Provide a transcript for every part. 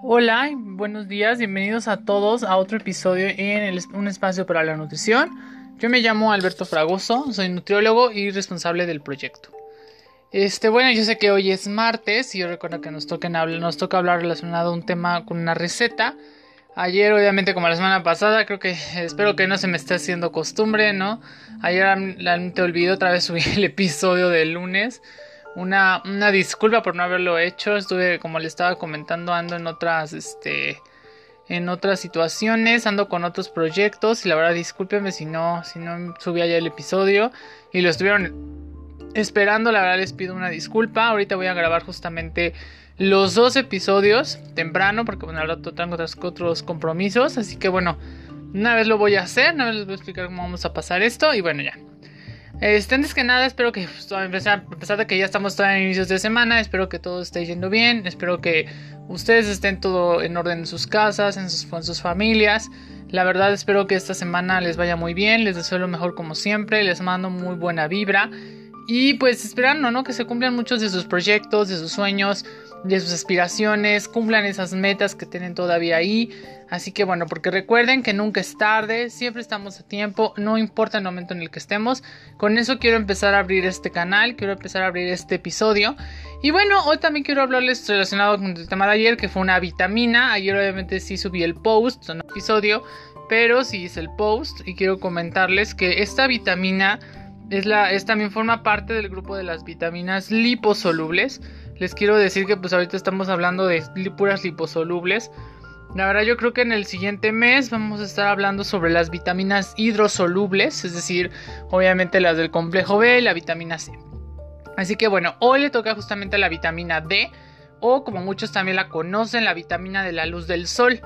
Hola, buenos días, bienvenidos a todos a otro episodio en un espacio para la nutrición. Yo me llamo Alberto Fragoso, soy nutriólogo y responsable del proyecto. Este, bueno, yo sé que hoy es martes y yo recuerdo que nos, nos toca hablar relacionado a un tema con una receta. Ayer, obviamente, como la semana pasada, creo que espero que no se me esté haciendo costumbre, ¿no? Ayer te olvidé otra vez subir el episodio del lunes. Una, una disculpa por no haberlo hecho. Estuve, como le estaba comentando, ando en otras, este, en otras situaciones, ando con otros proyectos y la verdad discúlpenme si no, si no subía ya el episodio y lo estuvieron esperando, la verdad les pido una disculpa. Ahorita voy a grabar justamente los dos episodios temprano porque bueno, ahora tengo otros, otros compromisos, así que bueno, una vez lo voy a hacer, una vez les voy a explicar cómo vamos a pasar esto y bueno ya. Este, antes que nada, espero que, pues, a pesar, de que ya estamos todavía en inicios de semana, espero que todo esté yendo bien, espero que ustedes estén todo en orden en sus casas, en sus, con sus familias. La verdad, espero que esta semana les vaya muy bien, les deseo lo mejor como siempre, les mando muy buena vibra. Y pues esperando, ¿no? Que se cumplan muchos de sus proyectos, de sus sueños, de sus aspiraciones, cumplan esas metas que tienen todavía ahí. Así que bueno, porque recuerden que nunca es tarde, siempre estamos a tiempo, no importa el momento en el que estemos. Con eso quiero empezar a abrir este canal, quiero empezar a abrir este episodio. Y bueno, hoy también quiero hablarles relacionado con el tema de ayer, que fue una vitamina. Ayer obviamente sí subí el post, un episodio, pero sí hice el post y quiero comentarles que esta vitamina es, la, es también forma parte del grupo de las vitaminas liposolubles les quiero decir que pues ahorita estamos hablando de puras liposolubles. La verdad yo creo que en el siguiente mes vamos a estar hablando sobre las vitaminas hidrosolubles, es decir, obviamente las del complejo B y la vitamina C. Así que bueno, hoy le toca justamente la vitamina D o como muchos también la conocen, la vitamina de la luz del sol.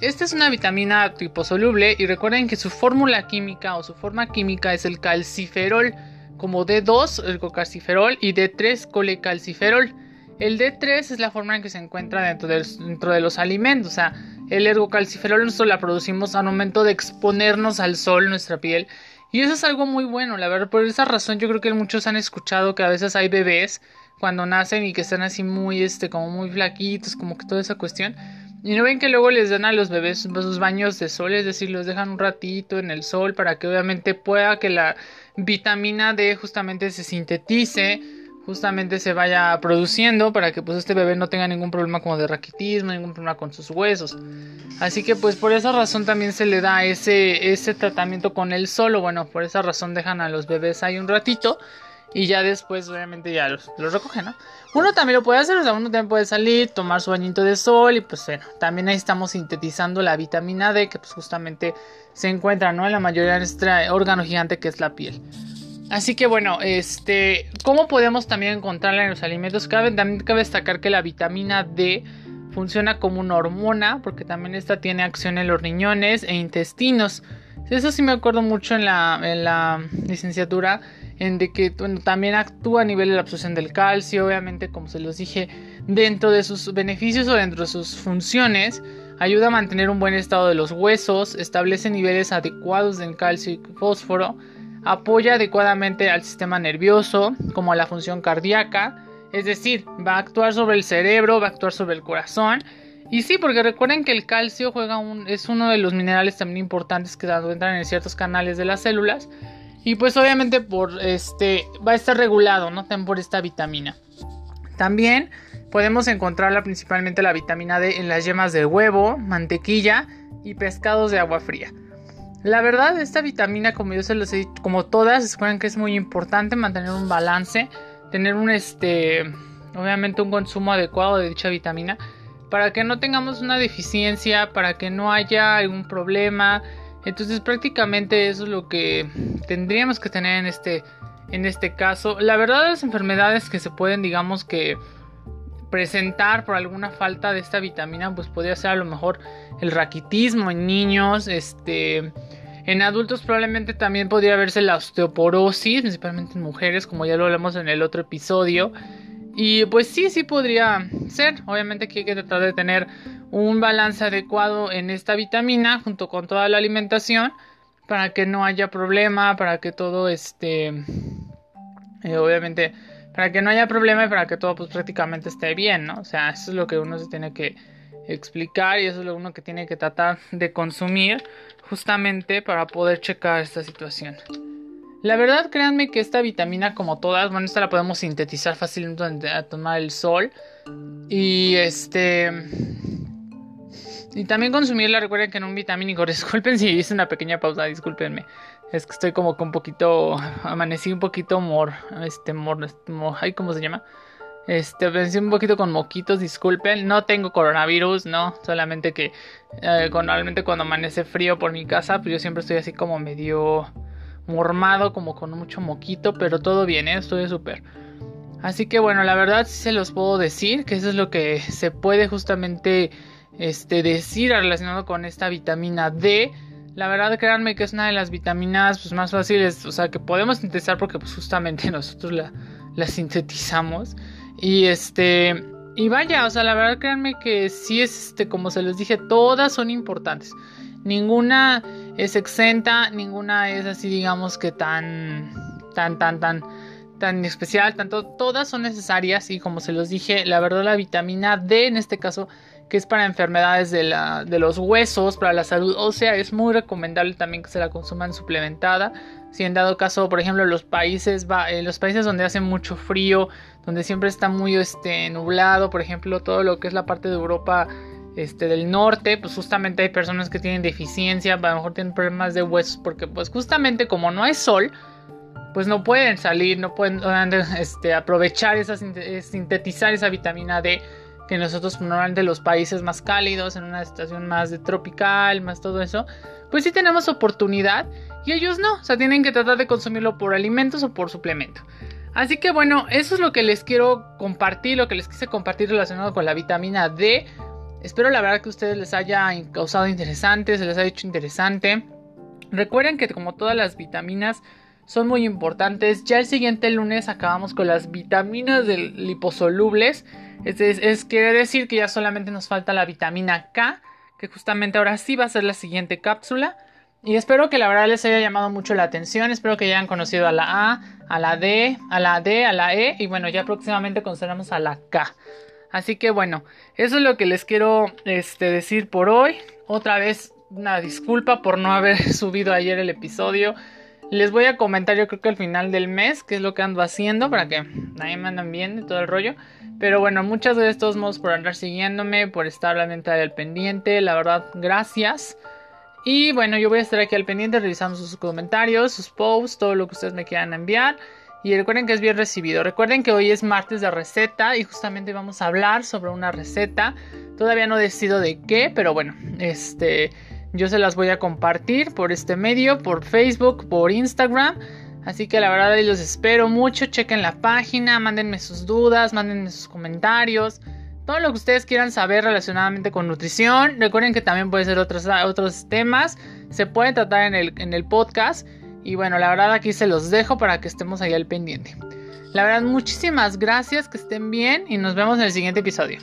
Esta es una vitamina liposoluble y recuerden que su fórmula química o su forma química es el calciferol, como D2 el cocalciferol y D3 colecalciferol. El D3 es la forma en que se encuentra dentro de, dentro de los alimentos. O sea, el ergocalciferol nosotros la producimos al momento de exponernos al sol, nuestra piel. Y eso es algo muy bueno, la verdad. Por esa razón yo creo que muchos han escuchado que a veces hay bebés cuando nacen y que están así muy, este, como muy flaquitos, como que toda esa cuestión. Y no ven que luego les dan a los bebés sus baños de sol, es decir, los dejan un ratito en el sol para que obviamente pueda que la vitamina D justamente se sintetice justamente se vaya produciendo para que pues este bebé no tenga ningún problema como de raquitismo, ningún problema con sus huesos. Así que pues por esa razón también se le da ese, ese tratamiento con el solo. Bueno, por esa razón dejan a los bebés ahí un ratito y ya después obviamente ya los, los recogen, ¿no? Uno también lo puede hacer, o sea, uno también puede salir, tomar su bañito de sol y pues bueno, también ahí estamos sintetizando la vitamina D que pues justamente se encuentra, ¿no? En la mayoría de nuestro órgano gigante que es la piel. Así que bueno, este, ¿cómo podemos también encontrarla en los alimentos? Cabe, también cabe destacar que la vitamina D funciona como una hormona, porque también esta tiene acción en los riñones e intestinos. Eso sí me acuerdo mucho en la, en la licenciatura, en de que también actúa a nivel de la absorción del calcio, obviamente como se los dije, dentro de sus beneficios o dentro de sus funciones, ayuda a mantener un buen estado de los huesos, establece niveles adecuados de calcio y fósforo, apoya adecuadamente al sistema nervioso, como a la función cardíaca, es decir, va a actuar sobre el cerebro, va a actuar sobre el corazón. Y sí, porque recuerden que el calcio juega un, es uno de los minerales también importantes que entran en ciertos canales de las células. Y pues obviamente por este va a estar regulado, ¿no? por esta vitamina. También podemos encontrarla principalmente la vitamina D en las yemas de huevo, mantequilla y pescados de agua fría. La verdad, esta vitamina, como yo se los he dicho, como todas, se que es muy importante mantener un balance, tener un este, obviamente un consumo adecuado de dicha vitamina, para que no tengamos una deficiencia, para que no haya algún problema. Entonces, prácticamente eso es lo que tendríamos que tener en este, en este caso. La verdad, las enfermedades que se pueden, digamos que presentar por alguna falta de esta vitamina, pues podría ser a lo mejor el raquitismo en niños, este en adultos probablemente también podría verse la osteoporosis, principalmente en mujeres, como ya lo hablamos en el otro episodio. Y pues sí, sí podría ser. Obviamente que hay que tratar de tener un balance adecuado en esta vitamina junto con toda la alimentación para que no haya problema, para que todo esté, eh, obviamente, para que no haya problema y para que todo pues prácticamente esté bien, ¿no? O sea, eso es lo que uno se tiene que explicar y eso es lo uno que tiene que tratar de consumir justamente para poder checar esta situación. La verdad, créanme que esta vitamina, como todas, bueno, esta la podemos sintetizar fácilmente a tomar el sol. Y este. Y también consumirla. Recuerden que en un vitamínico. Disculpen si hice una pequeña pausa, discúlpenme. Es que estoy como con un poquito. Amanecí un poquito mor. Este, mor. ay, ¿Cómo se llama? Este, amanecí un poquito con moquitos, disculpen. No tengo coronavirus, no. Solamente que. Eh, normalmente cuando amanece frío por mi casa, pues yo siempre estoy así como medio mormado, como con mucho moquito, pero todo bien, ¿eh? estoy súper. Así que bueno, la verdad sí se los puedo decir, que eso es lo que se puede justamente este, decir relacionado con esta vitamina D. La verdad, créanme que es una de las vitaminas pues, más fáciles, o sea, que podemos sintetizar porque pues, justamente nosotros la sintetizamos. Y este, y vaya, o sea, la verdad, créanme que sí es, este, como se les dije, todas son importantes. Ninguna es exenta, ninguna es así, digamos que tan, tan, tan, tan, tan especial, tanto, todas son necesarias y como se los dije, la verdad la vitamina D en este caso, que es para enfermedades de, la, de los huesos, para la salud ósea, es muy recomendable también que se la consuman suplementada. Si en dado caso, por ejemplo, los países, va, en los países donde hace mucho frío, donde siempre está muy este, nublado, por ejemplo, todo lo que es la parte de Europa este, del norte, pues justamente hay personas que tienen deficiencia, a lo mejor tienen problemas de huesos, porque pues justamente como no hay sol, pues no pueden salir, no pueden este, aprovechar esa, sintetizar esa vitamina D que nosotros normalmente los países más cálidos, en una estación más de tropical, más todo eso, pues sí tenemos oportunidad y ellos no, o sea, tienen que tratar de consumirlo por alimentos o por suplemento. Así que bueno, eso es lo que les quiero compartir, lo que les quise compartir relacionado con la vitamina D. Espero la verdad que a ustedes les haya causado interesante, se les haya hecho interesante. Recuerden que como todas las vitaminas son muy importantes. Ya el siguiente lunes acabamos con las vitaminas liposolubles. Es, es, quiere decir que ya solamente nos falta la vitamina K, que justamente ahora sí va a ser la siguiente cápsula. Y espero que la verdad les haya llamado mucho la atención. Espero que hayan conocido a la A, a la D, a la D, a la E. Y bueno, ya próximamente conoceremos a la K. Así que bueno, eso es lo que les quiero este, decir por hoy. Otra vez una disculpa por no haber subido ayer el episodio. Les voy a comentar yo creo que al final del mes qué es lo que ando haciendo para que ahí me bien y todo el rollo. Pero bueno, muchas gracias de todos modos por andar siguiéndome, por estar la venta del pendiente. La verdad, gracias. Y bueno, yo voy a estar aquí al pendiente revisando sus comentarios, sus posts, todo lo que ustedes me quieran enviar. Y recuerden que es bien recibido. Recuerden que hoy es martes de receta y justamente vamos a hablar sobre una receta. Todavía no decido de qué, pero bueno, este yo se las voy a compartir por este medio, por Facebook, por Instagram. Así que la verdad ahí los espero mucho. Chequen la página, mándenme sus dudas, mándenme sus comentarios. Todo lo que ustedes quieran saber relacionadamente con nutrición. Recuerden que también puede ser otros, otros temas. Se pueden tratar en el, en el podcast. Y bueno, la verdad aquí se los dejo para que estemos ahí al pendiente. La verdad, muchísimas gracias, que estén bien y nos vemos en el siguiente episodio.